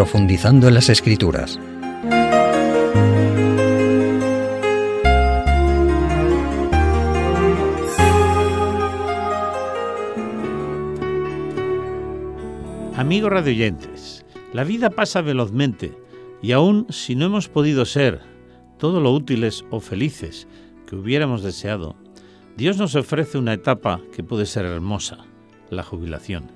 profundizando en las escrituras. Amigos radioyentes, la vida pasa velozmente y aún si no hemos podido ser todo lo útiles o felices que hubiéramos deseado, Dios nos ofrece una etapa que puede ser hermosa, la jubilación.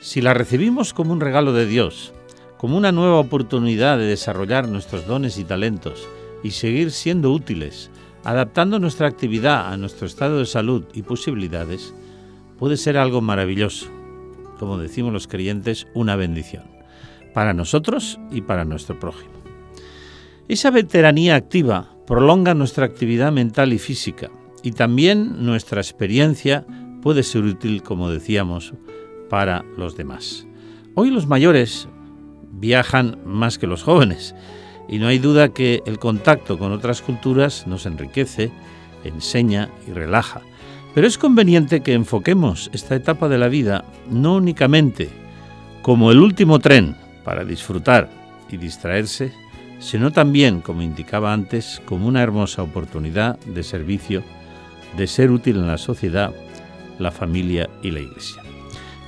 Si la recibimos como un regalo de Dios, como una nueva oportunidad de desarrollar nuestros dones y talentos y seguir siendo útiles, adaptando nuestra actividad a nuestro estado de salud y posibilidades, puede ser algo maravilloso, como decimos los creyentes, una bendición, para nosotros y para nuestro prójimo. Esa veteranía activa prolonga nuestra actividad mental y física, y también nuestra experiencia puede ser útil, como decíamos, para los demás. Hoy los mayores viajan más que los jóvenes y no hay duda que el contacto con otras culturas nos enriquece, enseña y relaja. Pero es conveniente que enfoquemos esta etapa de la vida no únicamente como el último tren para disfrutar y distraerse, sino también, como indicaba antes, como una hermosa oportunidad de servicio, de ser útil en la sociedad, la familia y la iglesia.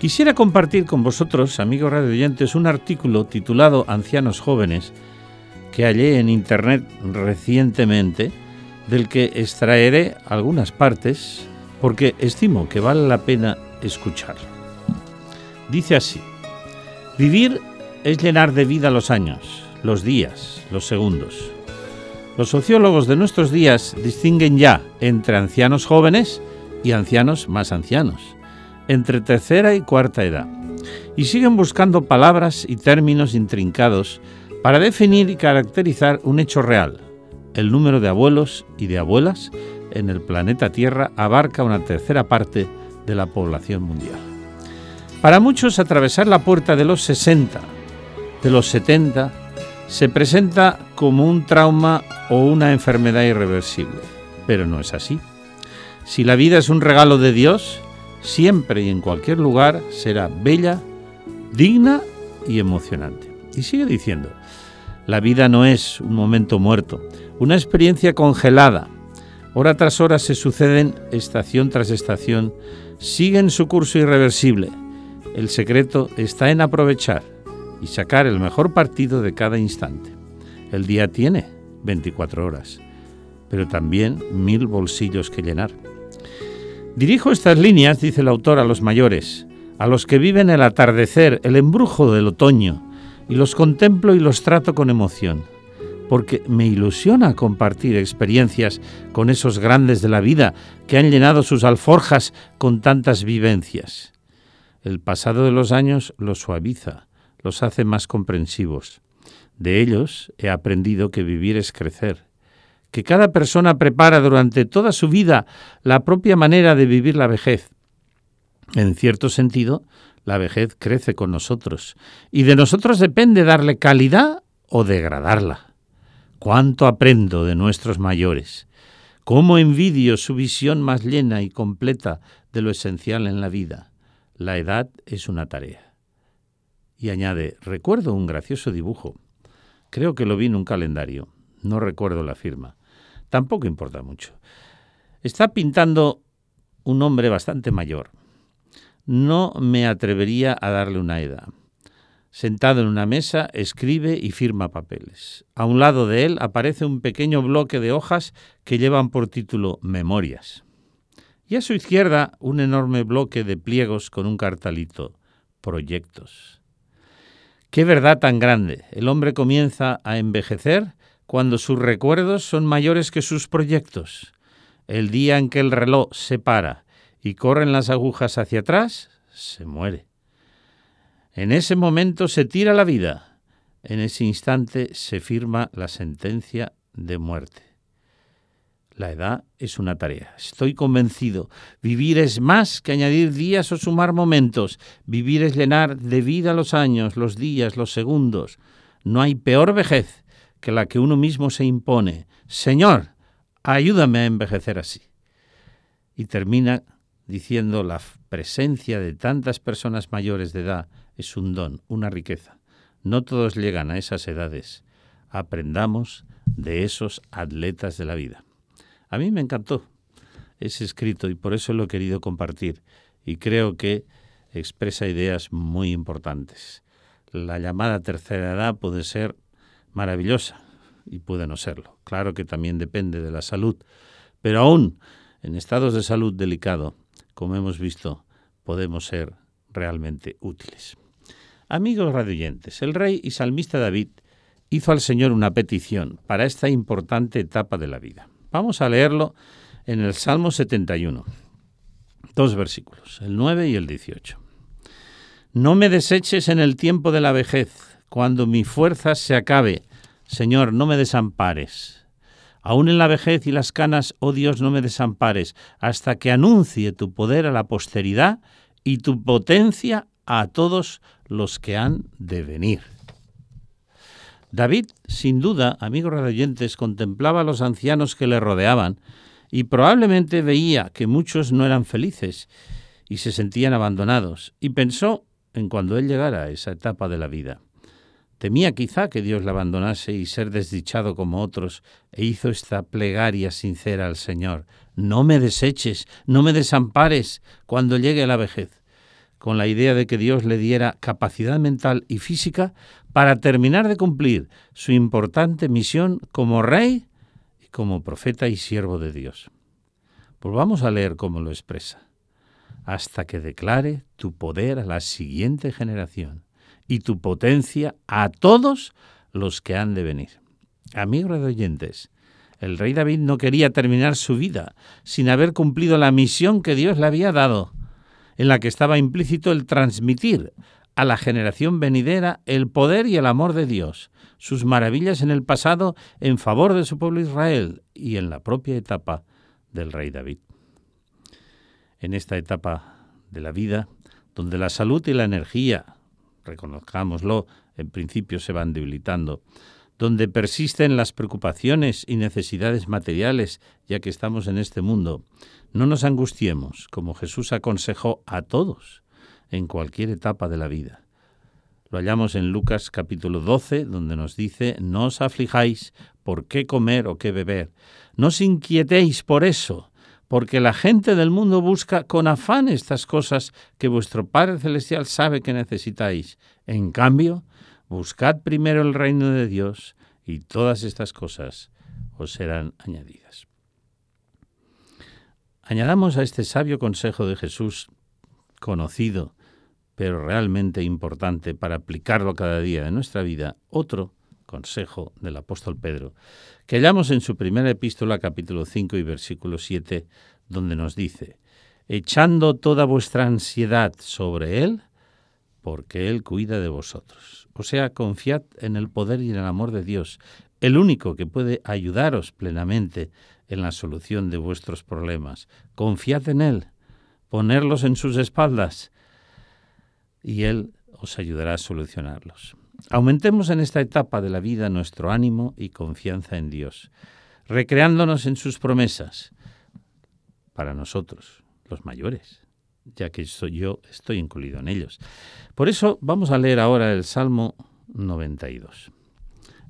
Quisiera compartir con vosotros, amigos radioyentes, un artículo titulado Ancianos jóvenes que hallé en internet recientemente, del que extraeré algunas partes porque estimo que vale la pena escucharlo. Dice así, vivir es llenar de vida los años, los días, los segundos. Los sociólogos de nuestros días distinguen ya entre ancianos jóvenes y ancianos más ancianos, entre tercera y cuarta edad, y siguen buscando palabras y términos intrincados para definir y caracterizar un hecho real, el número de abuelos y de abuelas en el planeta Tierra abarca una tercera parte de la población mundial. Para muchos, atravesar la puerta de los 60, de los 70, se presenta como un trauma o una enfermedad irreversible, pero no es así. Si la vida es un regalo de Dios, siempre y en cualquier lugar será bella, digna y emocionante. Y sigue diciendo, la vida no es un momento muerto, una experiencia congelada, Hora tras hora se suceden, estación tras estación, siguen su curso irreversible. El secreto está en aprovechar y sacar el mejor partido de cada instante. El día tiene 24 horas, pero también mil bolsillos que llenar. Dirijo estas líneas, dice el autor, a los mayores, a los que viven el atardecer, el embrujo del otoño, y los contemplo y los trato con emoción porque me ilusiona compartir experiencias con esos grandes de la vida que han llenado sus alforjas con tantas vivencias. El pasado de los años los suaviza, los hace más comprensivos. De ellos he aprendido que vivir es crecer, que cada persona prepara durante toda su vida la propia manera de vivir la vejez. En cierto sentido, la vejez crece con nosotros, y de nosotros depende darle calidad o degradarla. Cuánto aprendo de nuestros mayores. Cómo envidio su visión más llena y completa de lo esencial en la vida. La edad es una tarea. Y añade, recuerdo un gracioso dibujo. Creo que lo vi en un calendario. No recuerdo la firma. Tampoco importa mucho. Está pintando un hombre bastante mayor. No me atrevería a darle una edad. Sentado en una mesa, escribe y firma papeles. A un lado de él aparece un pequeño bloque de hojas que llevan por título Memorias. Y a su izquierda un enorme bloque de pliegos con un cartalito Proyectos. Qué verdad tan grande. El hombre comienza a envejecer cuando sus recuerdos son mayores que sus proyectos. El día en que el reloj se para y corren las agujas hacia atrás, se muere. En ese momento se tira la vida. En ese instante se firma la sentencia de muerte. La edad es una tarea. Estoy convencido. Vivir es más que añadir días o sumar momentos. Vivir es llenar de vida los años, los días, los segundos. No hay peor vejez que la que uno mismo se impone. Señor, ayúdame a envejecer así. Y termina diciendo la presencia de tantas personas mayores de edad es un don, una riqueza. No todos llegan a esas edades. Aprendamos de esos atletas de la vida. A mí me encantó ese escrito y por eso lo he querido compartir y creo que expresa ideas muy importantes. La llamada tercera edad puede ser maravillosa y puede no serlo. Claro que también depende de la salud, pero aún en estados de salud delicado, como hemos visto, podemos ser realmente útiles. Amigos radioyentes, el rey y salmista David hizo al Señor una petición para esta importante etapa de la vida. Vamos a leerlo en el Salmo 71. Dos versículos, el 9 y el 18. No me deseches en el tiempo de la vejez, cuando mi fuerza se acabe. Señor, no me desampares. Aún en la vejez y las canas, oh Dios, no me desampares, hasta que anuncie tu poder a la posteridad y tu potencia a todos los que han de venir. David, sin duda, amigos radioyentes, contemplaba a los ancianos que le rodeaban y probablemente veía que muchos no eran felices y se sentían abandonados, y pensó en cuando él llegara a esa etapa de la vida. Temía quizá que Dios le abandonase y ser desdichado como otros, e hizo esta plegaria sincera al Señor. No me deseches, no me desampares cuando llegue la vejez, con la idea de que Dios le diera capacidad mental y física para terminar de cumplir su importante misión como rey como profeta y siervo de Dios. Pues vamos a leer cómo lo expresa. Hasta que declare tu poder a la siguiente generación y tu potencia a todos los que han de venir. Amigos de oyentes, el rey David no quería terminar su vida sin haber cumplido la misión que Dios le había dado, en la que estaba implícito el transmitir a la generación venidera el poder y el amor de Dios, sus maravillas en el pasado en favor de su pueblo Israel y en la propia etapa del rey David. En esta etapa de la vida, donde la salud y la energía, reconozcámoslo, en principio se van debilitando, donde persisten las preocupaciones y necesidades materiales, ya que estamos en este mundo, no nos angustiemos, como Jesús aconsejó a todos en cualquier etapa de la vida. Lo hallamos en Lucas capítulo 12, donde nos dice, no os aflijáis por qué comer o qué beber. No os inquietéis por eso, porque la gente del mundo busca con afán estas cosas que vuestro Padre Celestial sabe que necesitáis. En cambio, buscad primero el reino de Dios y todas estas cosas os serán añadidas. Añadamos a este sabio consejo de Jesús, conocido pero realmente importante para aplicarlo cada día de nuestra vida, otro consejo del apóstol Pedro, que hallamos en su primera epístola capítulo 5 y versículo 7, donde nos dice, echando toda vuestra ansiedad sobre Él, porque Él cuida de vosotros. O sea, confiad en el poder y en el amor de Dios, el único que puede ayudaros plenamente en la solución de vuestros problemas. Confiad en Él, ponerlos en sus espaldas y Él os ayudará a solucionarlos. Aumentemos en esta etapa de la vida nuestro ánimo y confianza en Dios, recreándonos en sus promesas para nosotros, los mayores, ya que yo estoy incluido en ellos. Por eso vamos a leer ahora el Salmo 92.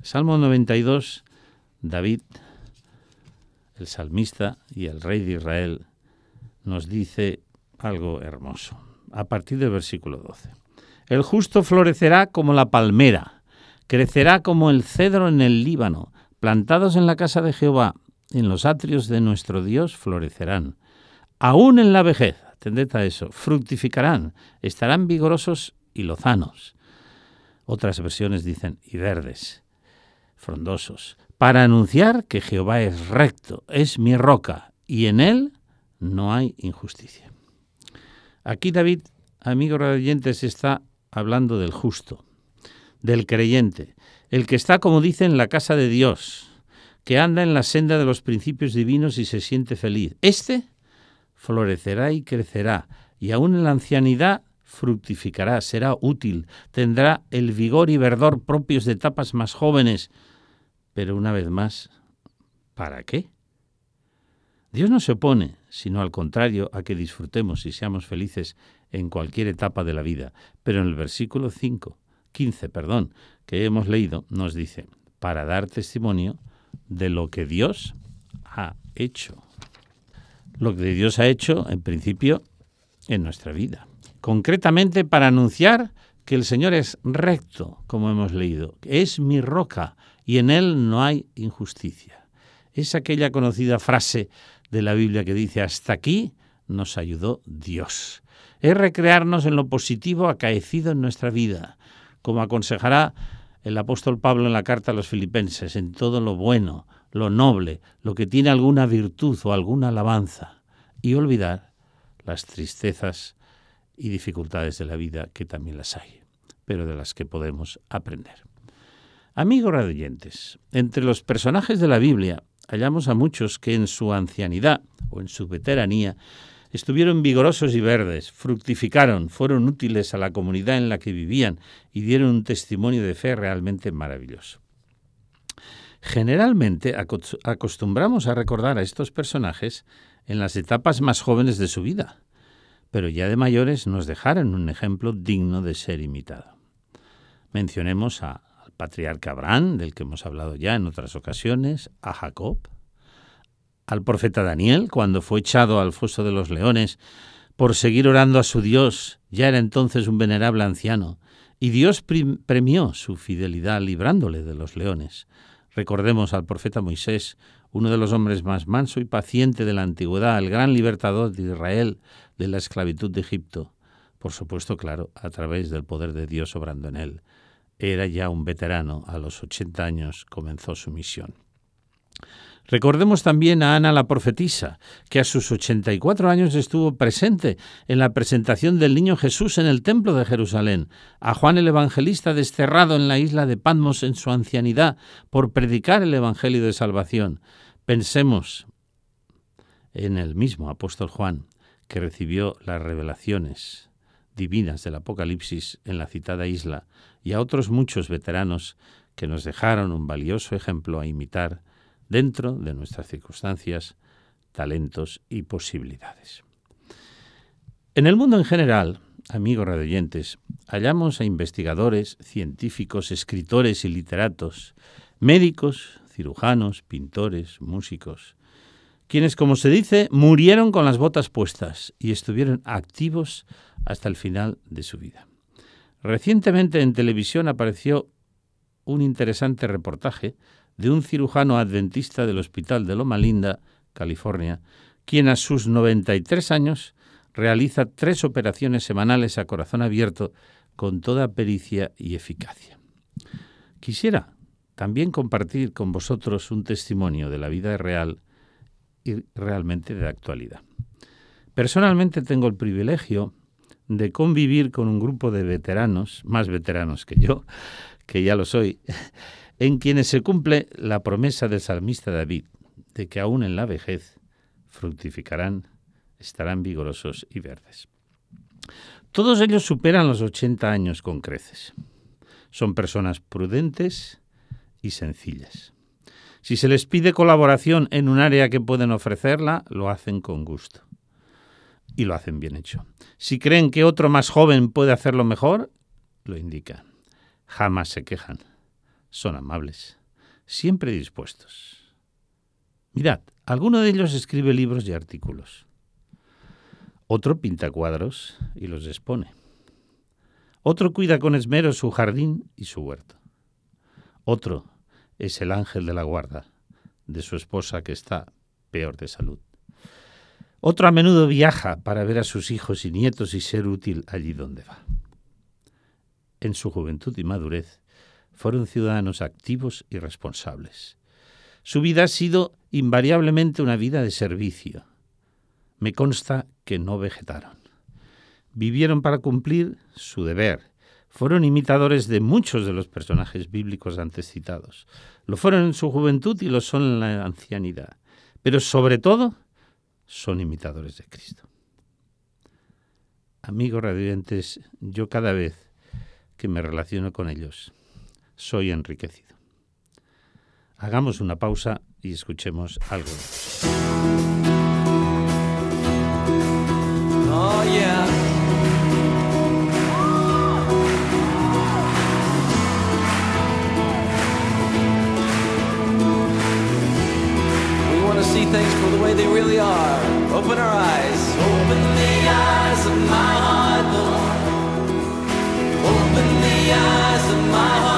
Salmo 92, David, el salmista y el rey de Israel, nos dice algo hermoso a partir del versículo 12. El justo florecerá como la palmera, crecerá como el cedro en el Líbano, plantados en la casa de Jehová, en los atrios de nuestro Dios florecerán. Aún en la vejez, atended a eso, fructificarán, estarán vigorosos y lozanos. Otras versiones dicen y verdes, frondosos, para anunciar que Jehová es recto, es mi roca, y en él no hay injusticia. Aquí David, amigo oyentes, está hablando del justo, del creyente, el que está, como dice, en la casa de Dios, que anda en la senda de los principios divinos y se siente feliz. Este florecerá y crecerá, y aún en la ancianidad fructificará, será útil, tendrá el vigor y verdor propios de etapas más jóvenes. Pero una vez más, ¿para qué? Dios no se opone, sino al contrario, a que disfrutemos y seamos felices en cualquier etapa de la vida. Pero en el versículo 5 15, perdón, que hemos leído, nos dice, para dar testimonio de lo que Dios ha hecho. Lo que Dios ha hecho, en principio, en nuestra vida. Concretamente para anunciar que el Señor es recto, como hemos leído, es mi roca y en Él no hay injusticia. Es aquella conocida frase de la Biblia que dice, hasta aquí nos ayudó Dios. Es recrearnos en lo positivo acaecido en nuestra vida, como aconsejará el apóstol Pablo en la carta a los filipenses, en todo lo bueno, lo noble, lo que tiene alguna virtud o alguna alabanza, y olvidar las tristezas y dificultades de la vida, que también las hay, pero de las que podemos aprender. Amigos radioyentes, entre los personajes de la Biblia hallamos a muchos que en su ancianidad o en su veteranía estuvieron vigorosos y verdes, fructificaron, fueron útiles a la comunidad en la que vivían y dieron un testimonio de fe realmente maravilloso. Generalmente acostumbramos a recordar a estos personajes en las etapas más jóvenes de su vida, pero ya de mayores nos dejaron un ejemplo digno de ser imitado. Mencionemos al patriarca Abraham, del que hemos hablado ya en otras ocasiones, a Jacob, al profeta Daniel cuando fue echado al foso de los leones por seguir orando a su Dios, ya era entonces un venerable anciano, y Dios premió su fidelidad librándole de los leones. Recordemos al profeta Moisés, uno de los hombres más manso y paciente de la antigüedad, el gran libertador de Israel de la esclavitud de Egipto. Por supuesto, claro, a través del poder de Dios obrando en él. Era ya un veterano, a los 80 años comenzó su misión. Recordemos también a Ana la profetisa, que a sus 84 años estuvo presente en la presentación del niño Jesús en el templo de Jerusalén, a Juan el evangelista desterrado en la isla de Patmos en su ancianidad por predicar el evangelio de salvación. Pensemos en el mismo apóstol Juan, que recibió las revelaciones divinas del Apocalipsis en la citada isla, y a otros muchos veteranos que nos dejaron un valioso ejemplo a imitar dentro de nuestras circunstancias, talentos y posibilidades. En el mundo en general, amigos radioyentes, hallamos a investigadores, científicos, escritores y literatos, médicos, cirujanos, pintores, músicos, quienes, como se dice, murieron con las botas puestas y estuvieron activos hasta el final de su vida. Recientemente en televisión apareció un interesante reportaje de un cirujano adventista del Hospital de Loma Linda, California, quien a sus 93 años realiza tres operaciones semanales a corazón abierto con toda pericia y eficacia. Quisiera también compartir con vosotros un testimonio de la vida real y realmente de actualidad. Personalmente tengo el privilegio de convivir con un grupo de veteranos, más veteranos que yo, que ya lo soy, en quienes se cumple la promesa del salmista David de que aún en la vejez fructificarán, estarán vigorosos y verdes. Todos ellos superan los 80 años con creces. Son personas prudentes y sencillas. Si se les pide colaboración en un área que pueden ofrecerla, lo hacen con gusto. Y lo hacen bien hecho. Si creen que otro más joven puede hacerlo mejor, lo indican. Jamás se quejan son amables, siempre dispuestos. Mirad, alguno de ellos escribe libros y artículos. Otro pinta cuadros y los expone. Otro cuida con esmero su jardín y su huerto. Otro es el ángel de la guarda de su esposa que está peor de salud. Otro a menudo viaja para ver a sus hijos y nietos y ser útil allí donde va. En su juventud y madurez fueron ciudadanos activos y responsables. Su vida ha sido invariablemente una vida de servicio. Me consta que no vegetaron. Vivieron para cumplir su deber. Fueron imitadores de muchos de los personajes bíblicos antes citados. Lo fueron en su juventud y lo son en la ancianidad. Pero sobre todo, son imitadores de Cristo. Amigos radiantes, yo cada vez que me relaciono con ellos, soy enriquecido. Hagamos una pausa y escuchemos algo. Oh, yeah. see things for the way they really are. Open our eyes. Open the eyes of my heart, Lord. Open the eyes of my heart.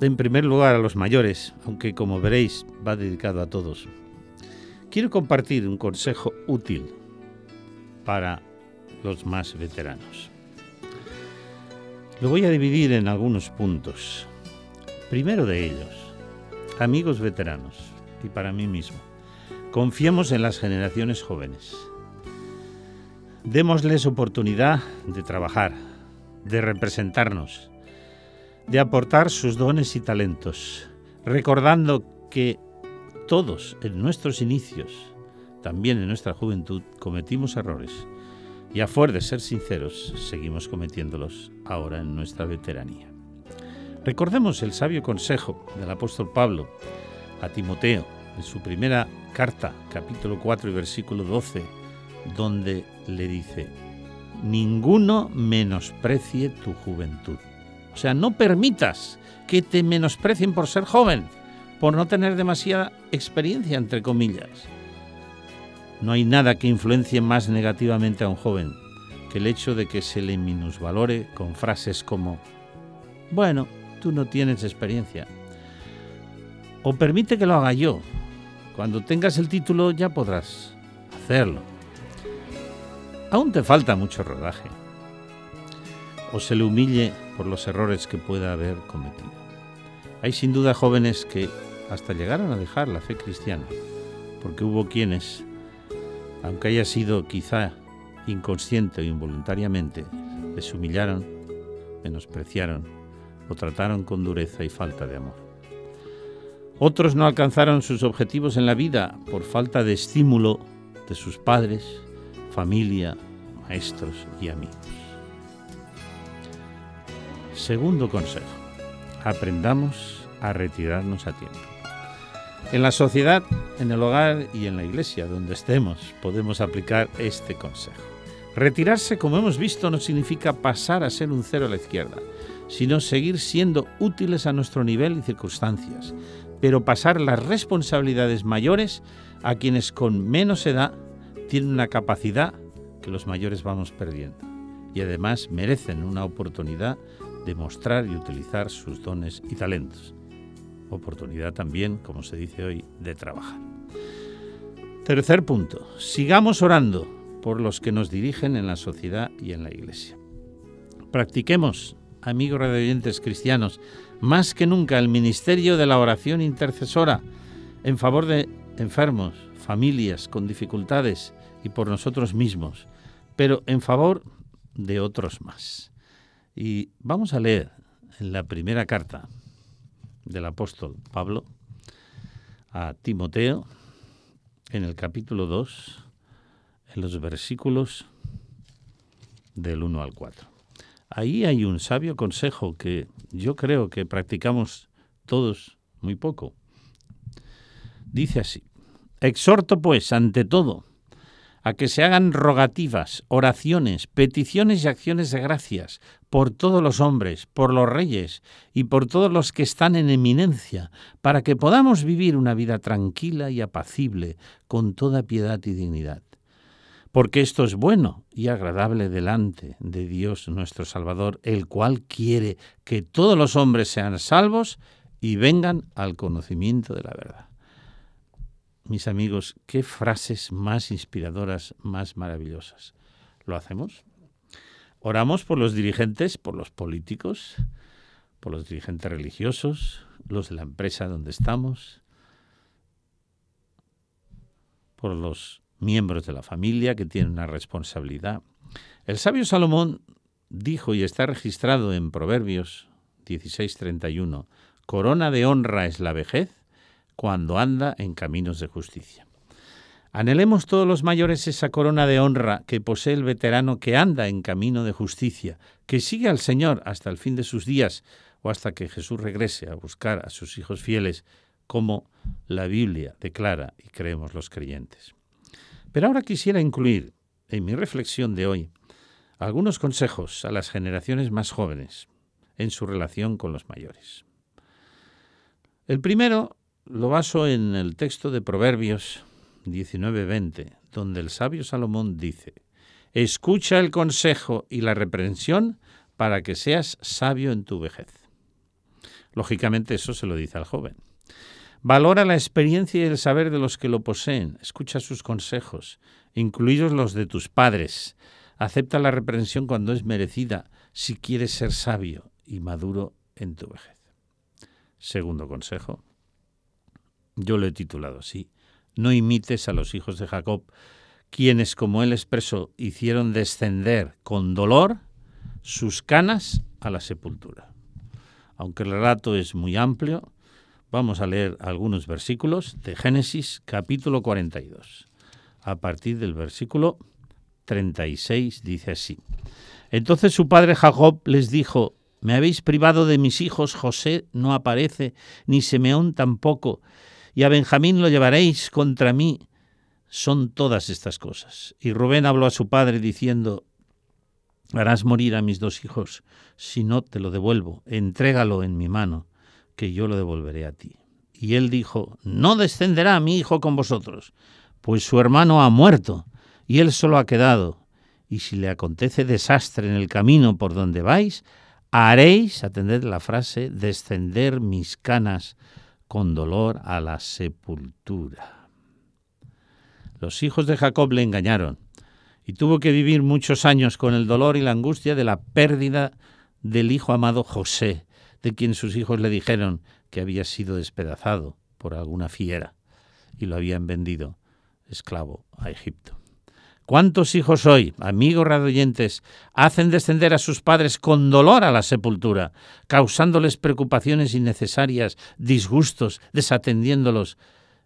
en primer lugar a los mayores, aunque como veréis va dedicado a todos, quiero compartir un consejo útil para los más veteranos. Lo voy a dividir en algunos puntos. Primero de ellos, amigos veteranos, y para mí mismo, confiemos en las generaciones jóvenes. Démosles oportunidad de trabajar, de representarnos, de aportar sus dones y talentos, recordando que todos en nuestros inicios, también en nuestra juventud, cometimos errores y a fuer de ser sinceros, seguimos cometiéndolos ahora en nuestra veteranía. Recordemos el sabio consejo del apóstol Pablo a Timoteo en su primera carta, capítulo 4 y versículo 12, donde le dice, ninguno menosprecie tu juventud. O sea, no permitas que te menosprecien por ser joven, por no tener demasiada experiencia, entre comillas. No hay nada que influencie más negativamente a un joven que el hecho de que se le minusvalore con frases como, bueno, tú no tienes experiencia. O permite que lo haga yo. Cuando tengas el título ya podrás hacerlo. Aún te falta mucho rodaje. O se le humille por los errores que pueda haber cometido. Hay sin duda jóvenes que hasta llegaron a dejar la fe cristiana, porque hubo quienes, aunque haya sido quizá inconsciente o involuntariamente, les humillaron, menospreciaron o trataron con dureza y falta de amor. Otros no alcanzaron sus objetivos en la vida por falta de estímulo de sus padres, familia, maestros y amigos. Segundo consejo, aprendamos a retirarnos a tiempo. En la sociedad, en el hogar y en la iglesia, donde estemos, podemos aplicar este consejo. Retirarse, como hemos visto, no significa pasar a ser un cero a la izquierda, sino seguir siendo útiles a nuestro nivel y circunstancias, pero pasar las responsabilidades mayores a quienes con menos edad tienen una capacidad que los mayores vamos perdiendo y además merecen una oportunidad de mostrar y utilizar sus dones y talentos. Oportunidad también, como se dice hoy, de trabajar. Tercer punto, sigamos orando por los que nos dirigen en la sociedad y en la iglesia. Practiquemos, amigos radioyentes cristianos, más que nunca el ministerio de la oración intercesora en favor de enfermos, familias con dificultades y por nosotros mismos, pero en favor de otros más. Y vamos a leer en la primera carta del apóstol Pablo a Timoteo, en el capítulo 2, en los versículos del 1 al 4. Ahí hay un sabio consejo que yo creo que practicamos todos muy poco. Dice así, exhorto pues ante todo a que se hagan rogativas, oraciones, peticiones y acciones de gracias por todos los hombres, por los reyes y por todos los que están en eminencia, para que podamos vivir una vida tranquila y apacible, con toda piedad y dignidad. Porque esto es bueno y agradable delante de Dios nuestro Salvador, el cual quiere que todos los hombres sean salvos y vengan al conocimiento de la verdad mis amigos, qué frases más inspiradoras, más maravillosas. ¿Lo hacemos? Oramos por los dirigentes, por los políticos, por los dirigentes religiosos, los de la empresa donde estamos, por los miembros de la familia que tienen una responsabilidad. El sabio Salomón dijo y está registrado en Proverbios 16:31, corona de honra es la vejez cuando anda en caminos de justicia. Anhelemos todos los mayores esa corona de honra que posee el veterano que anda en camino de justicia, que sigue al Señor hasta el fin de sus días o hasta que Jesús regrese a buscar a sus hijos fieles, como la Biblia declara y creemos los creyentes. Pero ahora quisiera incluir en mi reflexión de hoy algunos consejos a las generaciones más jóvenes en su relación con los mayores. El primero lo baso en el texto de Proverbios 19:20, donde el sabio Salomón dice, Escucha el consejo y la reprensión para que seas sabio en tu vejez. Lógicamente eso se lo dice al joven. Valora la experiencia y el saber de los que lo poseen, escucha sus consejos, incluidos los de tus padres, acepta la reprensión cuando es merecida, si quieres ser sabio y maduro en tu vejez. Segundo consejo, yo lo he titulado así, no imites a los hijos de Jacob, quienes, como él expresó, hicieron descender con dolor sus canas a la sepultura. Aunque el relato es muy amplio, vamos a leer algunos versículos de Génesis capítulo 42. A partir del versículo 36 dice así. Entonces su padre Jacob les dijo, me habéis privado de mis hijos, José no aparece, ni Simeón tampoco, y a Benjamín lo llevaréis contra mí. Son todas estas cosas. Y Rubén habló a su padre diciendo, harás morir a mis dos hijos, si no te lo devuelvo, entrégalo en mi mano, que yo lo devolveré a ti. Y él dijo, no descenderá mi hijo con vosotros, pues su hermano ha muerto, y él solo ha quedado. Y si le acontece desastre en el camino por donde vais, haréis, atended la frase, descender mis canas con dolor a la sepultura. Los hijos de Jacob le engañaron y tuvo que vivir muchos años con el dolor y la angustia de la pérdida del hijo amado José, de quien sus hijos le dijeron que había sido despedazado por alguna fiera y lo habían vendido esclavo a Egipto. ¿Cuántos hijos hoy, amigos radoyentes, hacen descender a sus padres con dolor a la sepultura, causándoles preocupaciones innecesarias, disgustos, desatendiéndolos,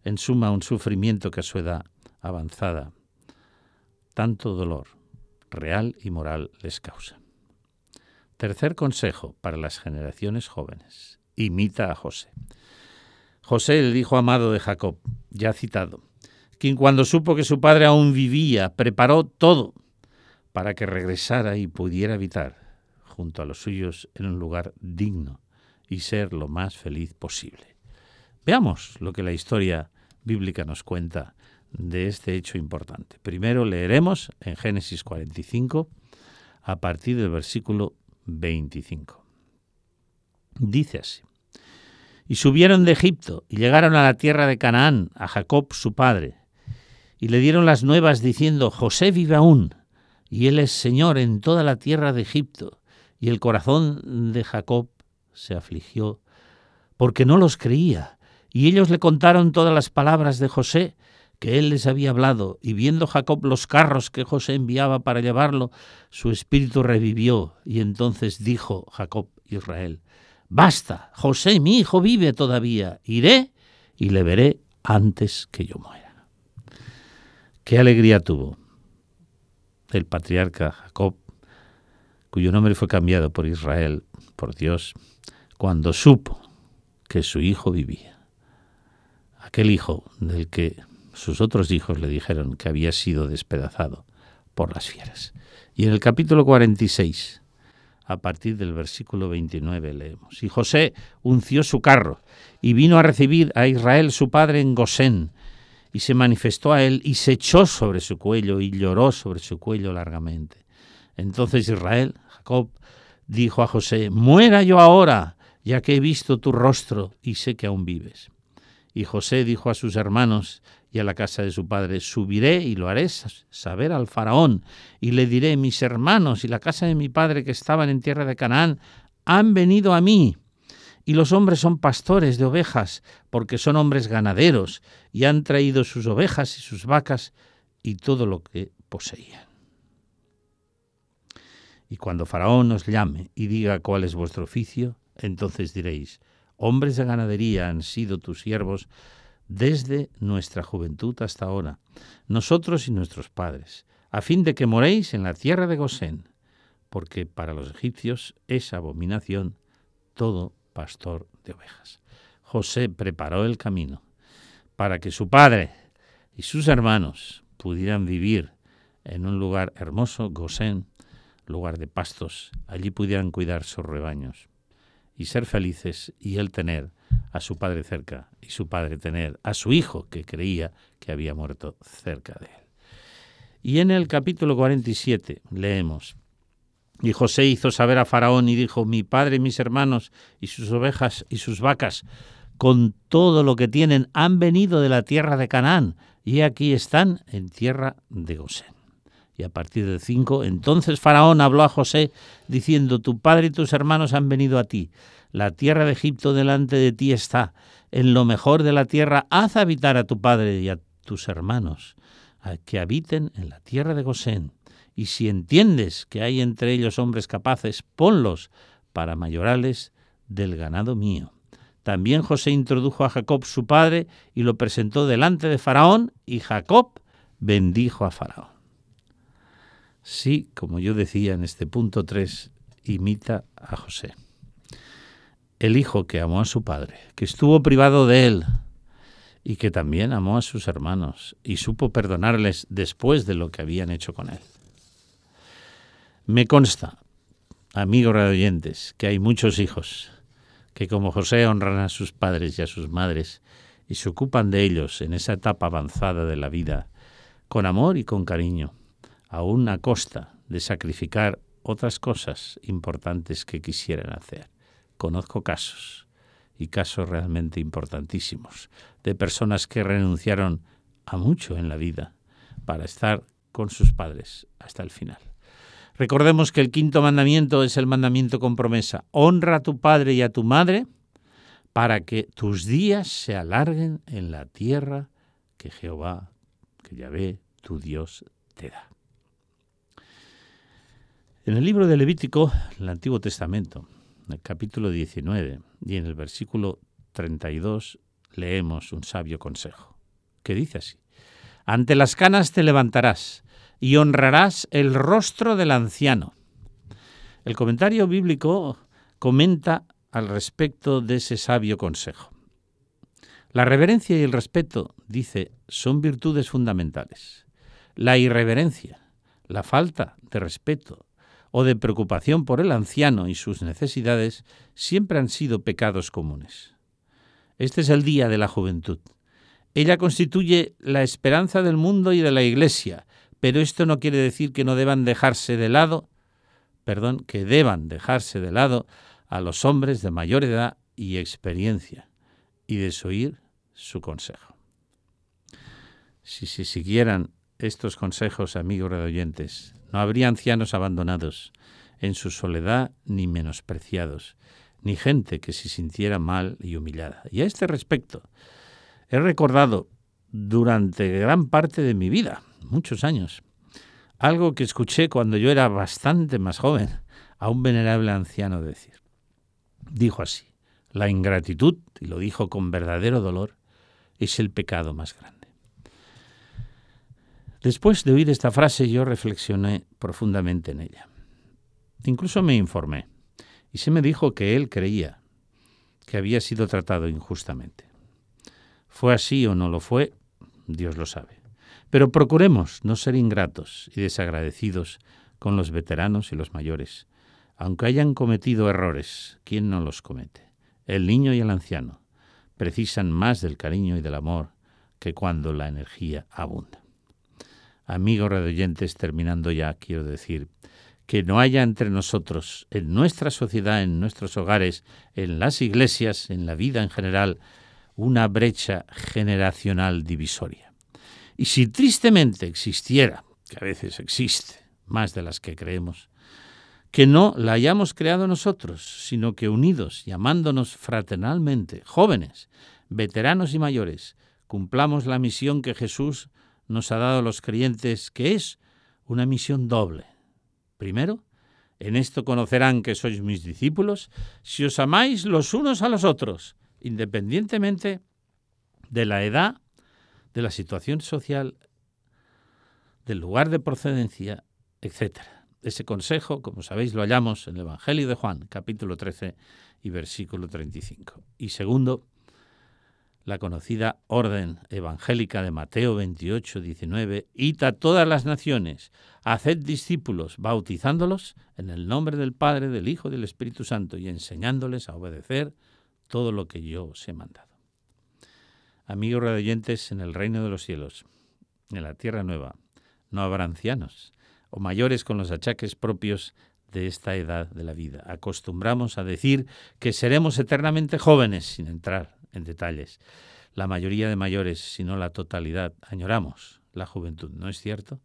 en suma un sufrimiento que a su edad avanzada tanto dolor real y moral les causa? Tercer consejo para las generaciones jóvenes. Imita a José. José, el hijo amado de Jacob, ya citado, quien cuando supo que su padre aún vivía, preparó todo para que regresara y pudiera habitar junto a los suyos en un lugar digno y ser lo más feliz posible. Veamos lo que la historia bíblica nos cuenta de este hecho importante. Primero leeremos en Génesis 45 a partir del versículo 25. Dice así. Y subieron de Egipto y llegaron a la tierra de Canaán, a Jacob su padre y le dieron las nuevas diciendo, José vive aún, y él es Señor en toda la tierra de Egipto. Y el corazón de Jacob se afligió, porque no los creía. Y ellos le contaron todas las palabras de José, que él les había hablado, y viendo Jacob los carros que José enviaba para llevarlo, su espíritu revivió, y entonces dijo Jacob Israel, Basta, José mi hijo vive todavía, iré y le veré antes que yo muera. Qué alegría tuvo el patriarca Jacob, cuyo nombre fue cambiado por Israel, por Dios, cuando supo que su hijo vivía. Aquel hijo del que sus otros hijos le dijeron que había sido despedazado por las fieras. Y en el capítulo 46, a partir del versículo 29 leemos, y José unció su carro y vino a recibir a Israel su padre en Gosén, y se manifestó a él y se echó sobre su cuello y lloró sobre su cuello largamente. Entonces Israel, Jacob, dijo a José, muera yo ahora, ya que he visto tu rostro y sé que aún vives. Y José dijo a sus hermanos y a la casa de su padre, subiré y lo haré saber al faraón, y le diré, mis hermanos y la casa de mi padre que estaban en tierra de Canaán han venido a mí y los hombres son pastores de ovejas, porque son hombres ganaderos, y han traído sus ovejas y sus vacas y todo lo que poseían. Y cuando Faraón os llame y diga cuál es vuestro oficio, entonces diréis, hombres de ganadería han sido tus siervos desde nuestra juventud hasta ahora, nosotros y nuestros padres, a fin de que moréis en la tierra de Gosén, porque para los egipcios es abominación todo pastor de ovejas. José preparó el camino para que su padre y sus hermanos pudieran vivir en un lugar hermoso, Gosén, lugar de pastos, allí pudieran cuidar sus rebaños y ser felices y él tener a su padre cerca y su padre tener a su hijo que creía que había muerto cerca de él. Y en el capítulo 47 leemos, Y José hizo saber a Faraón y dijo, mi padre y mis hermanos y sus ovejas y sus vacas, con todo lo que tienen, han venido de la tierra de Canaán y aquí están en tierra de Gosén. Y a partir del 5, entonces Faraón habló a José diciendo, tu padre y tus hermanos han venido a ti, la tierra de Egipto delante de ti está, en lo mejor de la tierra haz habitar a tu padre y a tus hermanos, a que habiten en la tierra de Gosén y si entiendes que hay entre ellos hombres capaces, ponlos para mayorales del ganado mío. También José introdujo a Jacob su padre y lo presentó delante de Faraón, y Jacob bendijo a Faraón. Sí, como yo decía en este punto 3, imita a José. El hijo que amó a su padre, que estuvo privado de él y que también amó a sus hermanos y supo perdonarles después de lo que habían hecho con él. Me consta, amigos oyentes, que hay muchos hijos que como José honran a sus padres y a sus madres y se ocupan de ellos en esa etapa avanzada de la vida, con amor y con cariño, aún a costa de sacrificar otras cosas importantes que quisieran hacer. Conozco casos, y casos realmente importantísimos, de personas que renunciaron a mucho en la vida para estar con sus padres hasta el final. Recordemos que el quinto mandamiento es el mandamiento con promesa. Honra a tu padre y a tu madre para que tus días se alarguen en la tierra que Jehová, que Yahvé, tu Dios, te da. En el libro de Levítico, el Antiguo Testamento, en el capítulo 19 y en el versículo 32, leemos un sabio consejo, que dice así, Ante las canas te levantarás y honrarás el rostro del anciano. El comentario bíblico comenta al respecto de ese sabio consejo. La reverencia y el respeto, dice, son virtudes fundamentales. La irreverencia, la falta de respeto o de preocupación por el anciano y sus necesidades siempre han sido pecados comunes. Este es el día de la juventud. Ella constituye la esperanza del mundo y de la Iglesia, pero esto no quiere decir que no deban dejarse de lado, perdón, que deban dejarse de lado a los hombres de mayor edad y experiencia y desoír su consejo. Si se siguieran estos consejos, amigos oyentes, no habría ancianos abandonados en su soledad ni menospreciados, ni gente que se sintiera mal y humillada. Y a este respecto, he recordado durante gran parte de mi vida, muchos años. Algo que escuché cuando yo era bastante más joven a un venerable anciano decir. Dijo así, la ingratitud, y lo dijo con verdadero dolor, es el pecado más grande. Después de oír esta frase yo reflexioné profundamente en ella. Incluso me informé y se me dijo que él creía que había sido tratado injustamente. ¿Fue así o no lo fue? Dios lo sabe. Pero procuremos no ser ingratos y desagradecidos con los veteranos y los mayores, aunque hayan cometido errores. ¿Quién no los comete? El niño y el anciano precisan más del cariño y del amor que cuando la energía abunda. Amigos redoyentes, terminando ya, quiero decir que no haya entre nosotros, en nuestra sociedad, en nuestros hogares, en las iglesias, en la vida en general, una brecha generacional divisoria. Y si tristemente existiera, que a veces existe, más de las que creemos, que no la hayamos creado nosotros, sino que unidos y amándonos fraternalmente, jóvenes, veteranos y mayores, cumplamos la misión que Jesús nos ha dado a los creyentes, que es una misión doble. Primero, en esto conocerán que sois mis discípulos, si os amáis los unos a los otros, independientemente de la edad, de la situación social, del lugar de procedencia, etc. Ese consejo, como sabéis, lo hallamos en el Evangelio de Juan, capítulo 13 y versículo 35. Y segundo, la conocida orden evangélica de Mateo 28, 19, id a todas las naciones, haced discípulos, bautizándolos en el nombre del Padre, del Hijo y del Espíritu Santo y enseñándoles a obedecer todo lo que yo os he mandado. Amigos oyentes, en el reino de los cielos, en la tierra nueva, no habrá ancianos o mayores con los achaques propios de esta edad de la vida. Acostumbramos a decir que seremos eternamente jóvenes sin entrar en detalles. La mayoría de mayores, si no la totalidad, añoramos la juventud, ¿no es cierto?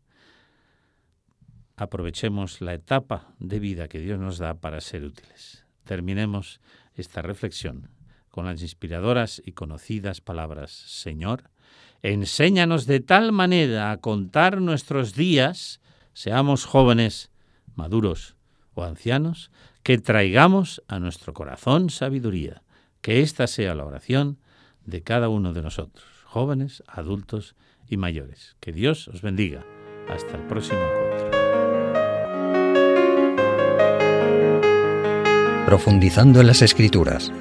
Aprovechemos la etapa de vida que Dios nos da para ser útiles. Terminemos esta reflexión con las inspiradoras y conocidas palabras, Señor, enséñanos de tal manera a contar nuestros días, seamos jóvenes, maduros o ancianos, que traigamos a nuestro corazón sabiduría, que esta sea la oración de cada uno de nosotros, jóvenes, adultos y mayores. Que Dios os bendiga. Hasta el próximo encuentro. Profundizando en las Escrituras